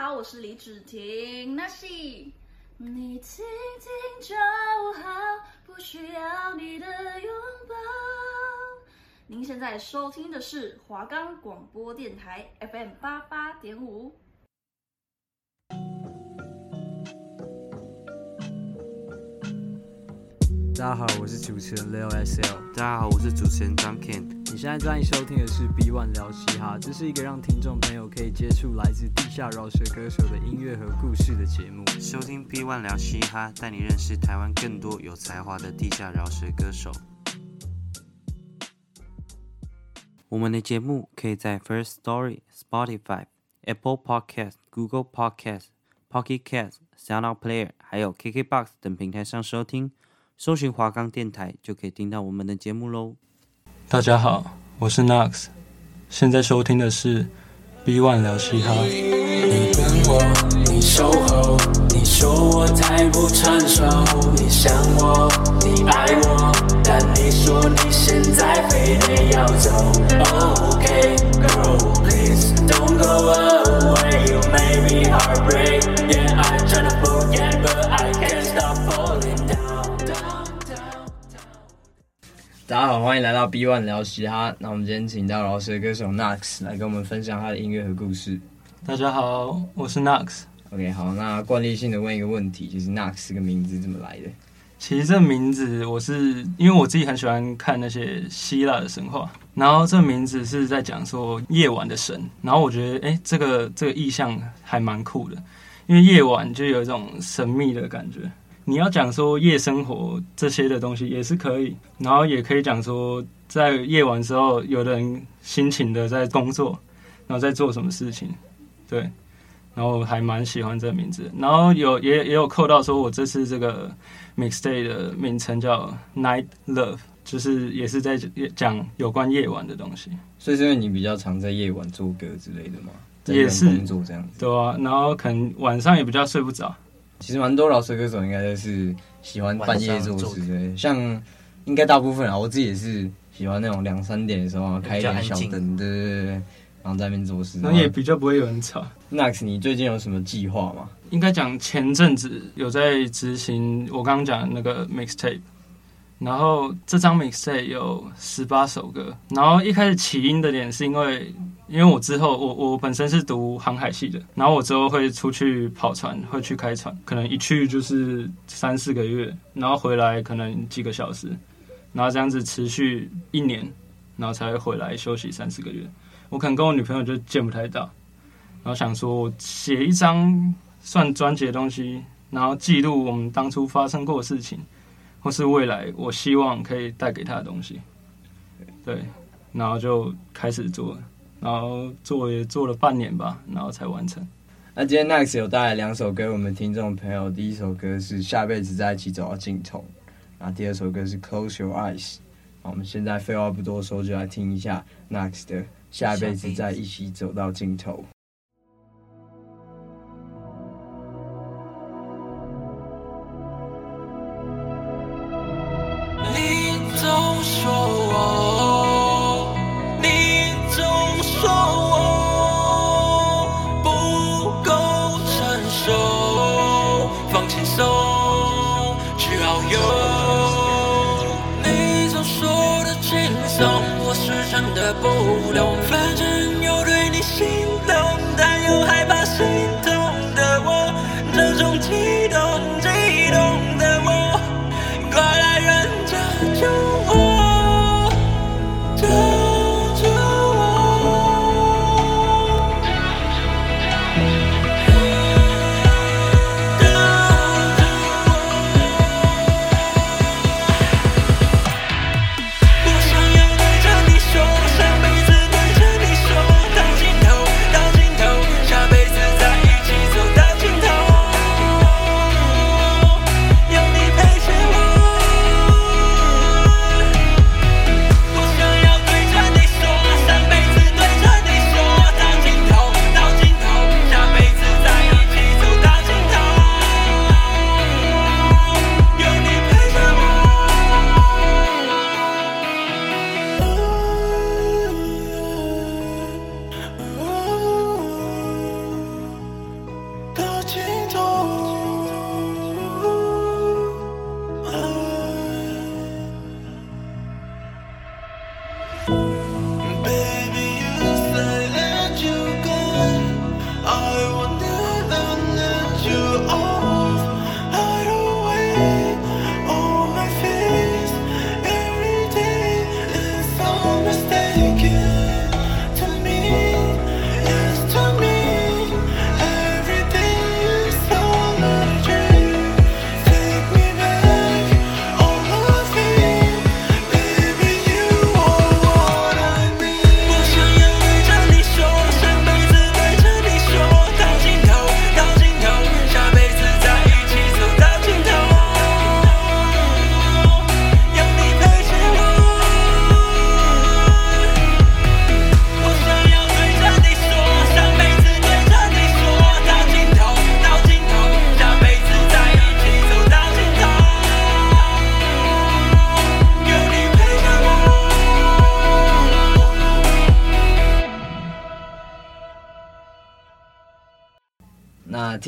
好，我是李芷婷。那是你听听就好，不需要你的拥抱。您现在收听的是华冈广播电台 FM 八八点五。大家好，我是主持人 Leo SL。大家好，我是主持人张 Ken。你现在正在收听的是 B One 聊嘻哈，这是一个让听众朋友可以接触来自地下饶舌歌手的音乐和故事的节目。收听 B One 聊嘻哈，带你认识台湾更多有才华的地下饶舌歌手。我们的节目可以在 First Story、Spotify、Apple Podcast、Google Podcast、Pocket Cast、SoundOut Player，还有 KKBox 等平台上收听。搜寻华冈电台就可以听到我们的节目喽。大家好，我是 Nox，现在收听的是 B One 聊嘻哈。你等我，你守候，你说我太不成熟，你想我，你爱我，但你说你现在非得要走。OK girl, please don't go away, you made me heartbreak. Yeah, I try to forget, but I can't stop falling 大家好，欢迎来到 B One 聊嘻哈。那我们今天请到饶舌歌手 Knox 来跟我们分享他的音乐和故事。大家好，我是 Knox。OK，好，那惯例性的问一个问题，就是 Knox 这个名字怎么来的？其实这名字我是因为我自己很喜欢看那些希腊的神话，然后这名字是在讲说夜晚的神，然后我觉得哎，这个这个意象还蛮酷的，因为夜晚就有一种神秘的感觉。你要讲说夜生活这些的东西也是可以，然后也可以讲说在夜晚时候，有的人辛勤的在工作，然后在做什么事情，对，然后还蛮喜欢这个名字，然后有也也有扣到说我这次这个 mixtape 的名称叫 Night Love，就是也是在讲有关夜晚的东西。所以是因为你比较常在夜晚做歌之类的吗？也是工作这样子，对啊，然后可能晚上也比较睡不着。其实蛮多老舌歌手应该都是喜欢半夜做事的，像应该大部分啊，我自己也是喜欢那种两三点的时候开一点小灯，对对对，然后在那边做事，那也比较不会有人吵。Knox，你最近有什么计划吗？应该讲前阵子有在执行我刚刚讲的那个 mixtape。然后这张 mixtape 有十八首歌，然后一开始起因的点是因为，因为我之后我我本身是读航海系的，然后我之后会出去跑船，会去开船，可能一去就是三四个月，然后回来可能几个小时，然后这样子持续一年，然后才会回来休息三四个月。我可能跟我女朋友就见不太到，然后想说写一张算专辑的东西，然后记录我们当初发生过的事情。或是未来，我希望可以带给她的东西，对，然后就开始做，然后做也做了半年吧，然后才完成。那今天 Next 有带来两首歌，我们听众朋友，第一首歌是《下辈子在一起走到尽头》，然后第二首歌是《Close Your Eyes》。我们现在废话不多说，就来听一下 NEX 的《下辈子在一起走到尽头》。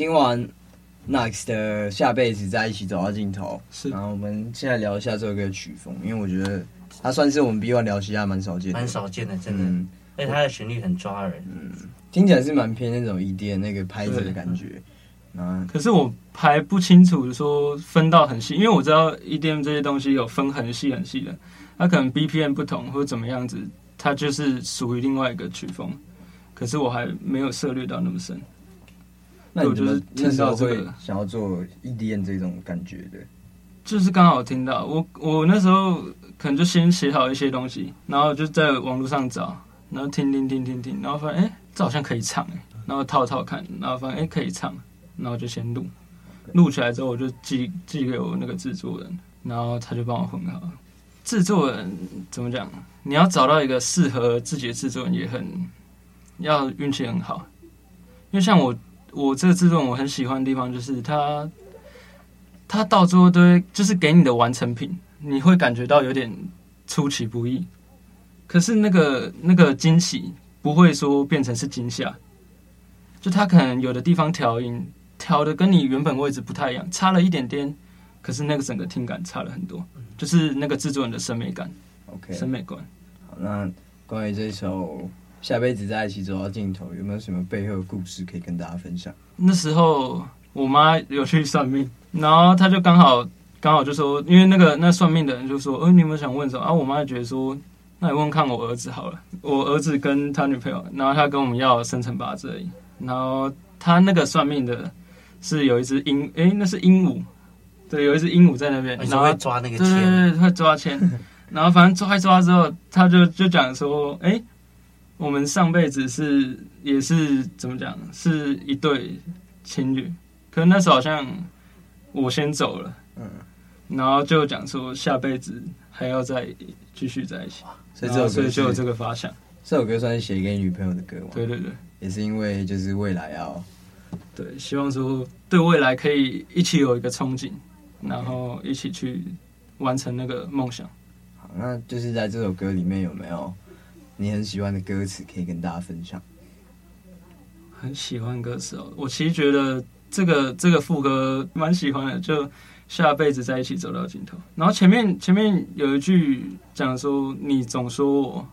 听完 Nax 的下辈子再一起走到尽头，是然后我们现在聊一下这首歌的曲风，因为我觉得它算是我们 B One 聊嘻哈蛮少见的，蛮少见的，真的。嗯，而且它的旋律很抓人，嗯听起来是蛮偏那种 EDM 那个拍子的感觉。啊，可是我还不清楚说分到很细，因为我知道 EDM 这些东西有分很细很细的，它可能 BPM 不同或者怎么样子，它就是属于另外一个曲风。可是我还没有涉猎到那么深。那我就是听到这个会想要做 EDM 这种感觉的？就是刚好听到我，我那时候可能就先写好一些东西，然后就在网络上找，然后听听听听听，然后发现哎、欸，这好像可以唱哎，然后套套看，然后发现哎、欸、可以唱。然后就先录，录起来之后我就寄寄给我那个制作人，然后他就帮我混好。制作人怎么讲？你要找到一个适合自己的制作人也很要运气很好，因为像我我这个制作人我很喜欢的地方就是它，它到最后都会就是给你的完成品，你会感觉到有点出其不意，可是那个那个惊喜不会说变成是惊吓，就它可能有的地方调音。调的跟你原本位置不太一样，差了一点点，可是那个整个听感差了很多，就是那个制作人的审美感，OK，审美观。好，那关于这首下辈子在一起走到尽头，有没有什么背后的故事可以跟大家分享？那时候我妈有去算命，然后她就刚好刚好就说，因为那个那算命的人就说，呃，你有没有想问什么？啊，我妈就觉得说，那你问看我儿子好了，我儿子跟他女朋友，然后他跟我们要生辰八字而已，然后他那个算命的。是有一只鹦，哎、欸，那是鹦鹉，对，有一只鹦鹉在那边，然后会抓那个签，对对对，会抓签，然后反正抓一抓之后，他就就讲说，哎、欸，我们上辈子是也是怎么讲，是一对情侣，可是那时候好像我先走了，嗯，然后就讲说下辈子还要再继续在一起，所以这首歌所以就有这个发想，这首歌算是写给女朋友的歌吗？对对对，也是因为就是未来要。对，希望说对未来可以一起有一个憧憬，然后一起去完成那个梦想。好，那就是在这首歌里面有没有你很喜欢的歌词可以跟大家分享？很喜欢歌词哦，我其实觉得这个这个副歌蛮喜欢的，就下辈子在一起走到尽头。然后前面前面有一句讲说，你总说我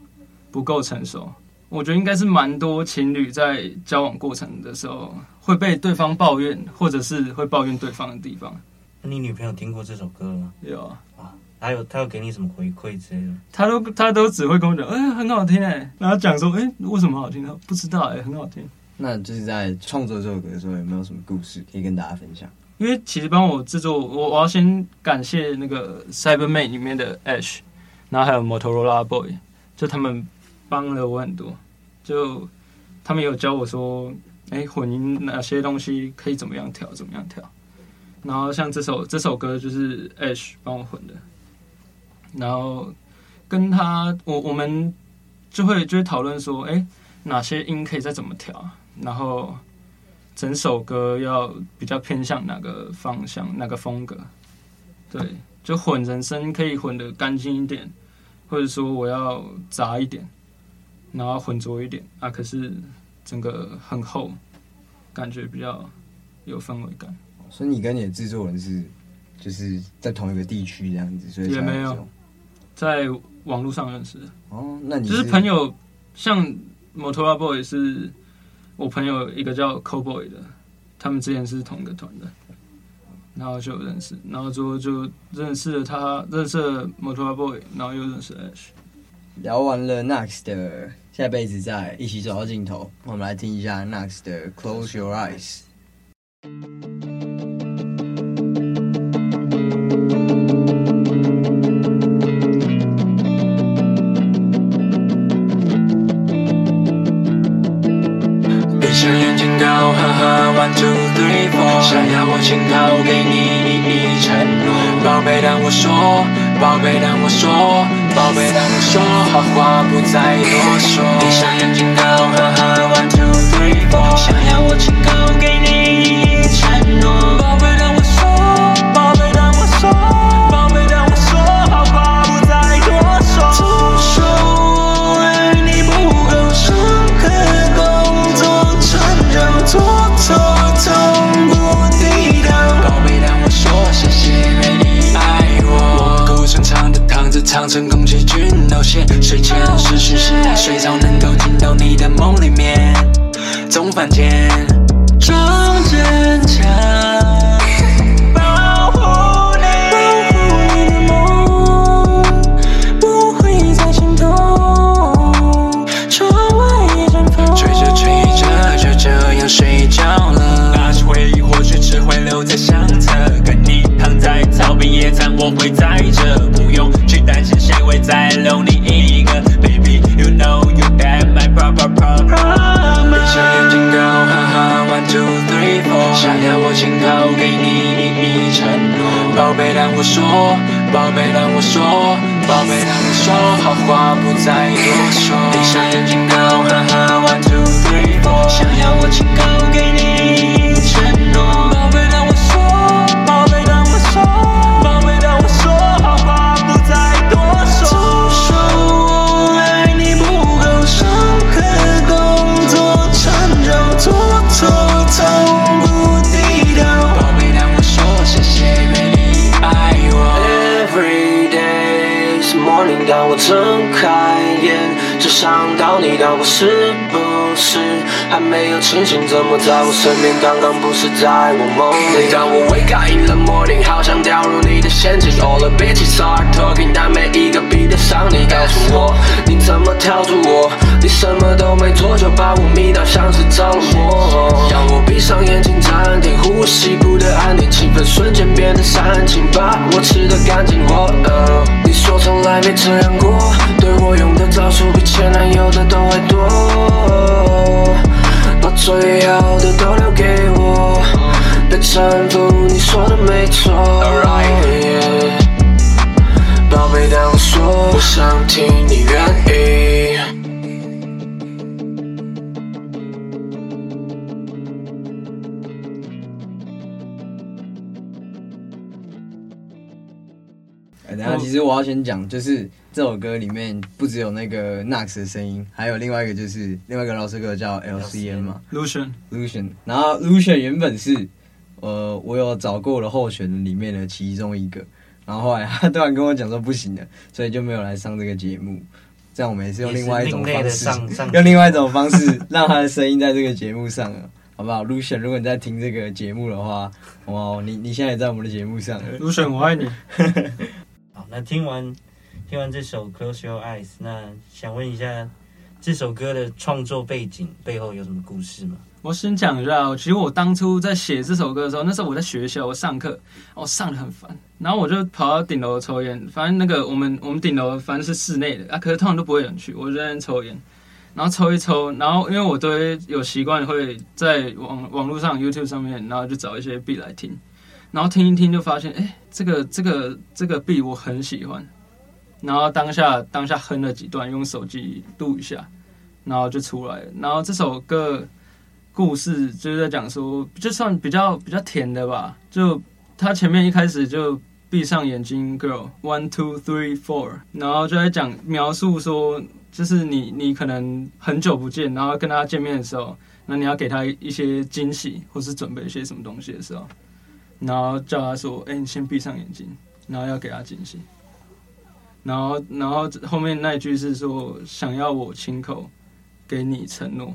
不够成熟。我觉得应该是蛮多情侣在交往过程的时候会被对方抱怨，或者是会抱怨对方的地方。那你女朋友听过这首歌吗？有啊。啊，还有他有给你什么回馈之类的？他都他都只会跟我讲，哎，很好听哎。然后讲说，哎，为什么好听？他不知道哎，很好听。那就是在创作这首歌的时候，有没有什么故事可以跟大家分享？因为其实帮我制作，我我要先感谢那个 Cybermate 里面的 Ash，然后还有 Motorola Boy，就他们。帮了我很多，就他们有教我说，哎，混音哪些东西可以怎么样调，怎么样调。然后像这首这首歌就是 Ash 帮我混的，然后跟他我我们就会就会讨论说，哎，哪些音可以再怎么调，然后整首歌要比较偏向哪个方向，哪个风格。对，就混人声可以混的干净一点，或者说我要杂一点。然后浑浊一点啊，可是整个很厚，感觉比较有氛围感。所以你跟你的制作人是就是在同一个地区这样子，所以也没有在网络上认识的哦。那你是就是朋友，像 Motorola Boy 是我朋友一个叫 Cowboy 的，他们之前是同一个团的，然后就认识，然后之后就认识了他，认识了 Motorola Boy，然后又认识了 Ash。聊完了 Nax 的下辈子再一起走到尽头，我们来听一下 Nax 的 Close Your Eyes。想要我亲口给你一一承诺，宝贝当我说。宝贝，当我说，宝贝，当我说，好话不再多说。闭上眼睛，高哈哈，one two three four，想要我亲口给你说，宝贝让我说，宝贝让我说，好话不再多说。闭上眼睛，Go，哈哈，One two three four。想要我亲口给你睁开眼，只想到你，到我是不。是还没有清醒，怎么在我身边？刚刚不是在我梦里。当我 wake up in the morning，好想掉入你的陷阱。All the bitches are talking，但没一个比得上你。告诉我你怎么跳出我？你什么都没做就把我迷倒，像是着了魔。让我闭上眼睛，暂停呼吸，不得安宁，气氛瞬间变得煽情，把我吃得干净。我呃，你说从来没这样过，对我用的招数比前男友的都还多。把最好的都留给我，别搀扶，你说的没错。宝贝，当我说，我想听你愿意。等下，其实我要先讲，就是。这首歌里面不只有那个 Nax 的声音，还有另外一个就是另外一个饶舌歌叫 LCN 嘛，Lucian Lucian。然后 Lucian 原本是呃我有找过的候选人里面的其中一个，然后后来他突然跟我讲说不行了，所以就没有来上这个节目。这样我们也是用另外一种方式，用另外一种方式让他的声音在这个节目上了，好不好？Lucian，如果你在听这个节目的话，哇，你你现在也在我们的节目上了，Lucian，我爱你。那听完。听完这首《Close Your Eyes》，那想问一下，这首歌的创作背景背后有什么故事吗？我先讲一下，其实我当初在写这首歌的时候，那时候我在学校，我上课，我上得很烦，然后我就跑到顶楼抽烟。反正那个我们我们顶楼反正是室内的啊，可是通常都不会有人去，我就在那抽烟，然后抽一抽，然后因为我都有习惯会在网网络上 YouTube 上面，然后就找一些 B 来听，然后听一听就发现，哎，这个这个这个 B 我很喜欢。然后当下当下哼了几段，用手机录一下，然后就出来。然后这首歌故事就是在讲说，就算比较比较甜的吧。就他前面一开始就闭上眼睛，girl one two three four，然后就在讲描述说，就是你你可能很久不见，然后跟他见面的时候，那你要给他一些惊喜，或是准备一些什么东西的时候，然后叫他说，哎，你先闭上眼睛，然后要给他惊喜。然后，然后后面那一句是说，想要我亲口给你承诺，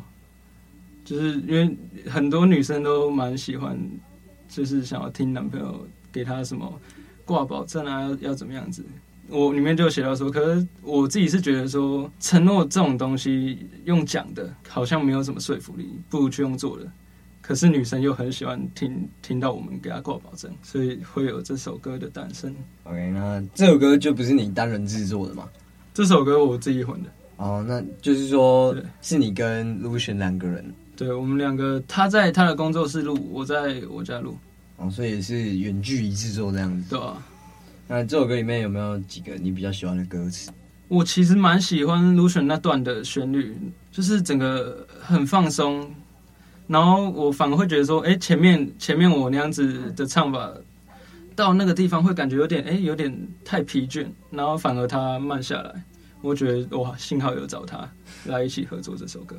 就是因为很多女生都蛮喜欢，就是想要听男朋友给她什么挂保证啊，要要怎么样子。我里面就写到说，可是我自己是觉得说，承诺这种东西用讲的，好像没有什么说服力，不如去用做的。可是女生又很喜欢听听到我们给她挂保证，所以会有这首歌的诞生。OK，那这首歌就不是你单人制作的吗？这首歌我自己混的。哦，那就是说是你跟 Lucian 两个人。对，我们两个，他在他的工作室录，我在我家录。哦，所以是远距离制作这样子。对啊。那这首歌里面有没有几个你比较喜欢的歌词？我其实蛮喜欢 Lucian 那段的旋律，就是整个很放松。然后我反而会觉得说，哎，前面前面我那样子的唱法，到那个地方会感觉有点，哎，有点太疲倦。然后反而他慢下来，我觉得哇，幸好有找他来一起合作这首歌。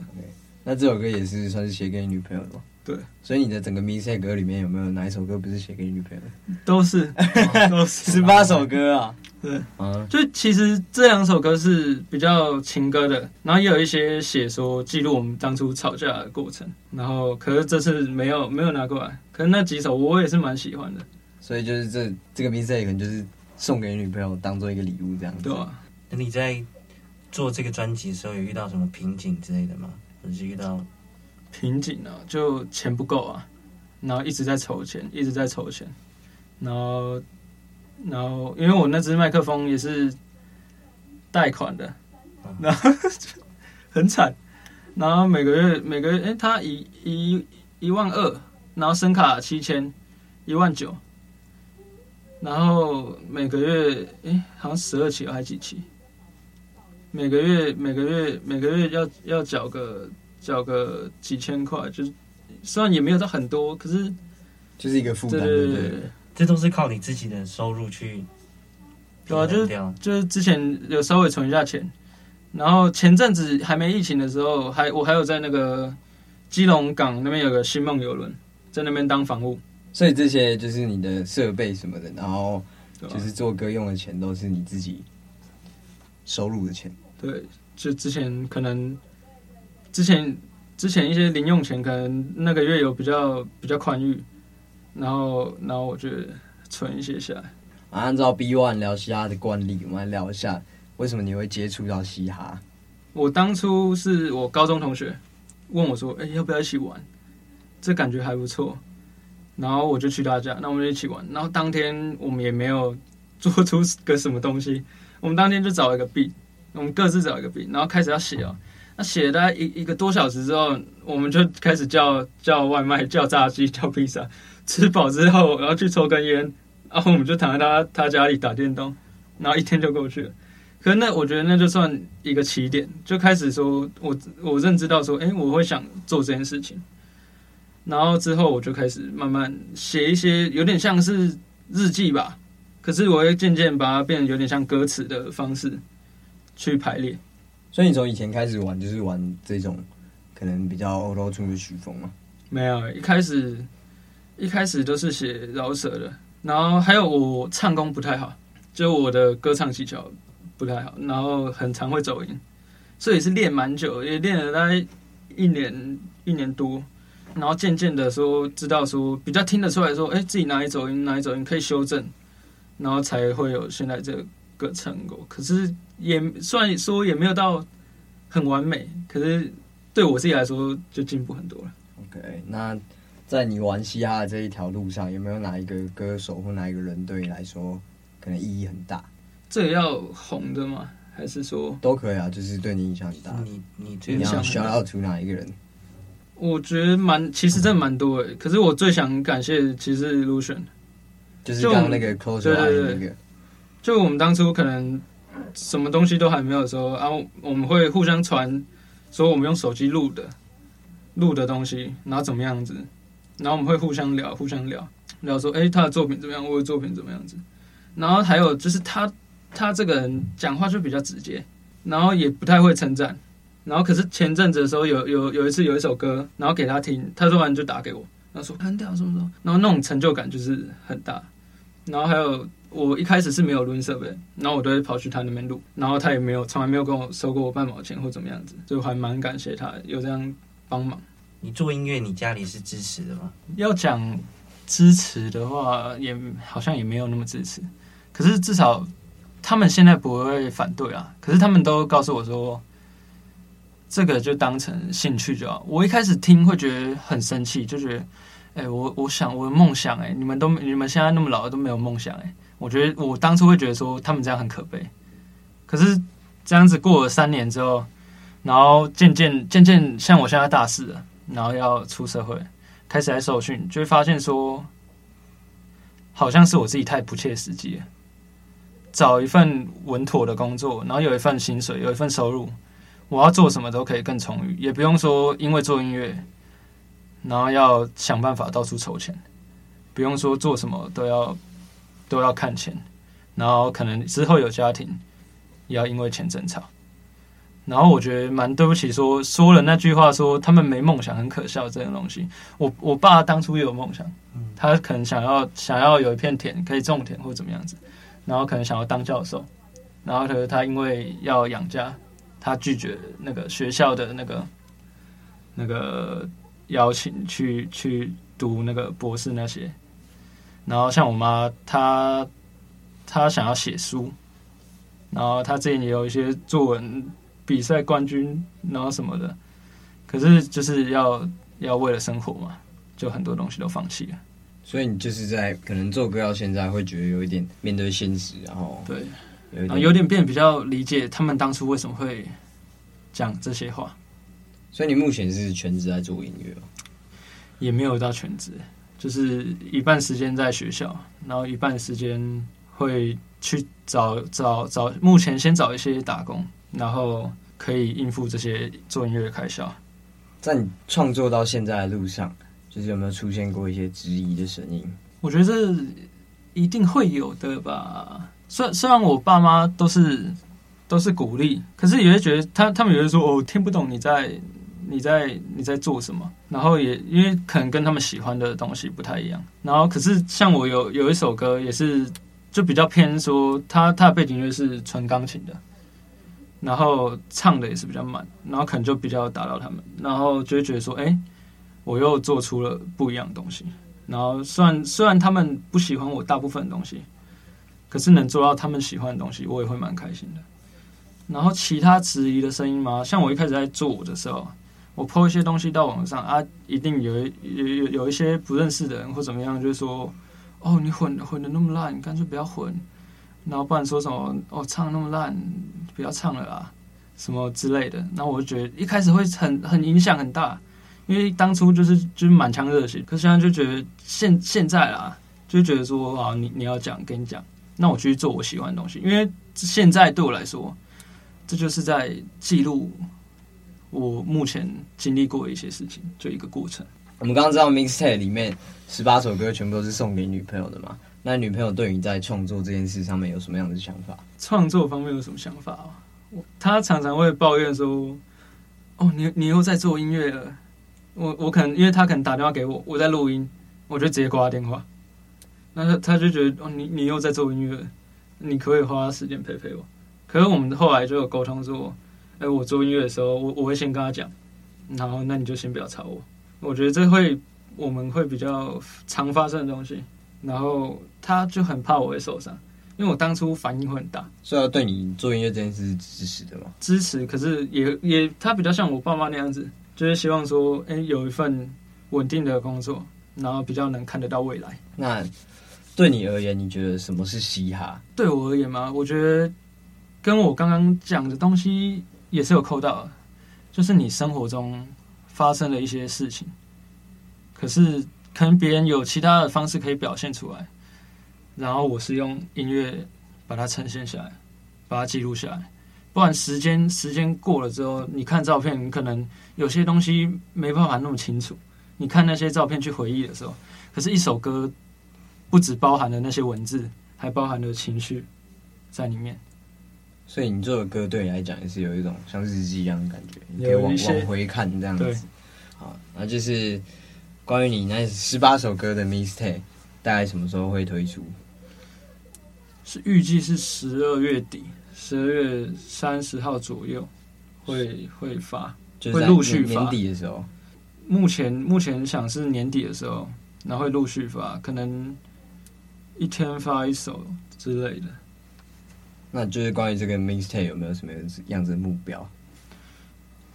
那这首歌也是算是写给你女朋友的吗？对，所以你的整个 mixtape 歌里面有没有哪一首歌不是写给你女朋友的？都是 都是十八首歌啊，对，啊，就其实这两首歌是比较情歌的，然后也有一些写说记录我们当初吵架的过程，然后可是这次没有没有拿过来，可是那几首我也是蛮喜欢的，所以就是这这个 mixtape 可能就是送给女朋友当做一个礼物这样子。对啊，那你在做这个专辑的时候有遇到什么瓶颈之类的吗？是遇到瓶颈啊，就钱不够啊，然后一直在筹钱，一直在筹钱，然后然后因为我那只麦克风也是贷款的，然后很惨，然后每个月每个月哎，他一一一万二，然后声卡七千，一万九，然后每个月哎好像十二期还几期，每个月每个月每个月要要缴个。缴个几千块，就是虽然也没有到很多，可是就是一个负担，对对对对，这都是靠你自己的收入去。对啊，就是就是之前有稍微存一下钱，然后前阵子还没疫情的时候，还我还有在那个基隆港那边有个星梦游轮，在那边当房务，所以这些就是你的设备什么的，然后就是做歌用的钱都是你自己收入的钱。对，就之前可能。之前之前一些零用钱可能那个月有比较比较宽裕，然后然后我就存一些下来。啊，按照 B One 聊嘻哈的惯例，我们来聊一下为什么你会接触到嘻哈。我当初是我高中同学问我说：“哎、欸，要不要一起玩？这感觉还不错。”然后我就去他家，那我们就一起玩。然后当天我们也没有做出个什么东西，我们当天就找了一个 beat，我们各自找一个笔然后开始要写啊。那写了大概一一个多小时之后，我们就开始叫叫外卖、叫炸鸡、叫披萨。吃饱之后，然后去抽根烟，然后我们就躺在他他家里打电动，然后一天就过去了。可那我觉得那就算一个起点，就开始说我我认知到说，哎，我会想做这件事情。然后之后我就开始慢慢写一些有点像是日记吧，可是我会渐渐把它变得有点像歌词的方式去排列。所以你从以前开始玩，就是玩这种可能比较 Auto Tune 的曲风吗？没有，一开始一开始都是写饶舌的，然后还有我唱功不太好，就我的歌唱技巧不太好，然后很常会走音，所以是练蛮久，也练了大概一年一年多，然后渐渐的说知道说比较听得出来说，哎，自己哪里走音哪里走音可以修正，然后才会有现在这个成果。可是。也算说也没有到很完美，可是对我自己来说就进步很多了。OK，那在你玩嘻哈的这一条路上，有没有哪一个歌手或哪一个人对你来说可能意义很大？这个要红的吗？还是说都可以啊？就是对你影响很大。你你最想 shout out to 哪一个人？我觉得蛮，其实真的蛮多诶。可是我最想感谢的其实是 Lucian，就是刚刚那个 Close Your Eyes 那个。就我们当初可能。什么东西都还没有的时候，然后我们会互相传，说我们用手机录的录的东西，然后怎么样子，然后我们会互相聊，互相聊聊说，哎，他的作品怎么样，我的作品怎么样子，然后还有就是他他这个人讲话就比较直接，然后也不太会称赞，然后可是前阵子的时候有有有一次有一首歌，然后给他听，他说完就打给我，他说很屌什么什么，然后那种成就感就是很大，然后还有。我一开始是没有录音设备，然后我都会跑去他那边录，然后他也没有，从来没有跟我收过我半毛钱或怎么样子，所以我还蛮感谢他有这样帮忙。你做音乐，你家里是支持的吗？要讲支持的话，也好像也没有那么支持，可是至少他们现在不会反对啊。可是他们都告诉我说，这个就当成兴趣就好。我一开始听会觉得很生气，就觉得，哎，我我想我的梦想，哎，你们都你们现在那么老了都没有梦想，哎。我觉得我当初会觉得说他们这样很可悲，可是这样子过了三年之后，然后渐渐渐渐像我现在大四了，然后要出社会，开始来受训，就会发现说，好像是我自己太不切实际了。找一份稳妥的工作，然后有一份薪水，有一份收入，我要做什么都可以更充裕，也不用说因为做音乐，然后要想办法到处筹钱，不用说做什么都要。都要看钱，然后可能之后有家庭，也要因为钱争吵，然后我觉得蛮对不起说，说说了那句话说他们没梦想很可笑这种东西。我我爸当初也有梦想，他可能想要想要有一片田可以种田或怎么样子，然后可能想要当教授，然后他他因为要养家，他拒绝那个学校的那个那个邀请去去读那个博士那些。然后像我妈，她她想要写书，然后她之前也有一些作文比赛冠军，然后什么的。可是就是要要为了生活嘛，就很多东西都放弃了。所以你就是在可能做歌到现在，会觉得有一点面对现实，然后对，然后有点变比较理解他们当初为什么会讲这些话。所以你目前是全职在做音乐吗？也没有到全职。就是一半时间在学校，然后一半时间会去找找找，目前先找一些打工，然后可以应付这些做音乐的开销。在你创作到现在的路上，就是有没有出现过一些质疑的声音？我觉得这一定会有的吧。虽虽然我爸妈都是都是鼓励，可是也会觉得他他们也会说，哦，听不懂你在。你在你在做什么？然后也因为可能跟他们喜欢的东西不太一样。然后可是像我有有一首歌也是就比较偏说，他他的背景音乐是纯钢琴的，然后唱的也是比较慢，然后可能就比较打到他们，然后就会觉得说，哎，我又做出了不一样的东西。然后虽然虽然他们不喜欢我大部分的东西，可是能做到他们喜欢的东西，我也会蛮开心的。然后其他质疑的声音吗，像我一开始在做的时候。我 po 一些东西到网上啊，一定有有有有一些不认识的人或怎么样，就是说，哦，你混混的那么烂，干脆不要混，然后不然说什么，哦，唱那么烂，不要唱了啦，什么之类的。那我就觉得一开始会很很影响很大，因为当初就是就是满腔热血，可是现在就觉得现现在啦，就觉得说啊，你你要讲跟你讲，那我去做我喜欢的东西，因为现在对我来说，这就是在记录。我目前经历过的一些事情，就一个过程。我们刚刚知道 mixtape 里面十八首歌全部都是送给女朋友的嘛？那女朋友对你在创作这件事上面有什么样的想法？创作方面有什么想法啊？她常常会抱怨说：“哦，你你又在做音乐了。”我我可能因为她可能打电话给我，我在录音，我就直接挂电话。那她她就觉得：“哦，你你又在做音乐，你可以花时间陪陪我。”可是我们后来就有沟通说。哎，我做音乐的时候，我我会先跟他讲，然后那你就先不要吵我。我觉得这会我们会比较常发生的东西。然后他就很怕我会受伤，因为我当初反应会很大。所以要对你做音乐这件事是支持的吗？支持，可是也也他比较像我爸妈那样子，就是希望说，哎，有一份稳定的工作，然后比较能看得到未来。那对你而言，你觉得什么是嘻哈？对我而言吗？我觉得跟我刚刚讲的东西。也是有扣到，就是你生活中发生的一些事情，可是可能别人有其他的方式可以表现出来，然后我是用音乐把它呈现下来，把它记录下来。不然时间时间过了之后，你看照片，你可能有些东西没办法那么清楚。你看那些照片去回忆的时候，可是一首歌不只包含了那些文字，还包含了情绪在里面。所以你这首歌对你来讲也是有一种像日记一样的感觉，你可以往往回看这样子。好，那就是关于你那十八首歌的 mistake，大概什么时候会推出？是预计是十二月底，十二月三十号左右会会发，就是会陆续发。年底的时候。目前目前想是年底的时候，然后会陆续发，可能一天发一首之类的。那就是关于这个 mixtape 有没有什么样子的目标？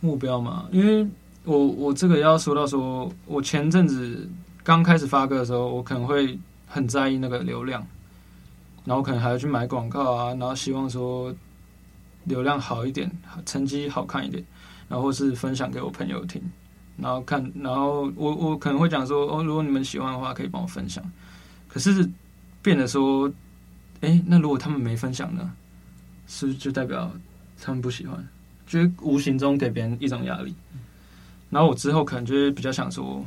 目标嘛，因为我我这个要说到说，我前阵子刚开始发歌的时候，我可能会很在意那个流量，然后可能还要去买广告啊，然后希望说流量好一点，成绩好看一点，然后是分享给我朋友听，然后看，然后我我可能会讲说，哦，如果你们喜欢的话，可以帮我分享。可是变得说，哎，那如果他们没分享呢？是不是就代表他们不喜欢？就是无形中给别人一种压力。然后我之后可能就会比较想说，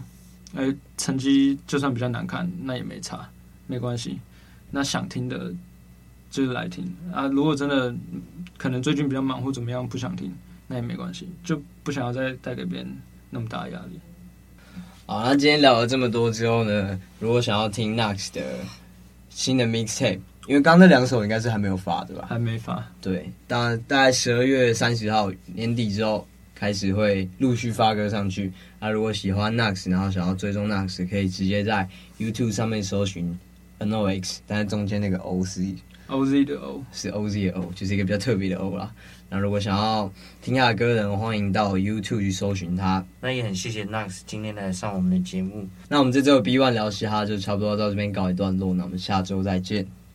哎，成绩就算比较难看，那也没差，没关系。那想听的，就是来听啊。如果真的可能最近比较忙或怎么样不想听，那也没关系，就不想要再带给别人那么大的压力。好，那今天聊了这么多之后呢，如果想要听 Nux 的新的 mixtape，因为刚刚那两首应该是还没有发对吧？还没发。对，当大概十二月三十号年底之后开始会陆续发歌上去。那如果喜欢 Knux，然后想要追踪 Knux，可以直接在 YouTube 上面搜寻 NOX，但是中间那个 O 是 OZ 的 O，是 OZ 的 O，就是一个比较特别的 O 啦。那如果想要听他的歌的人，欢迎到 YouTube 去搜寻他。那也很谢谢 Knux 今天来上我们的节目。那我们这周的 B One 聊嘻哈就差不多到这边告一段落，那我们下周再见，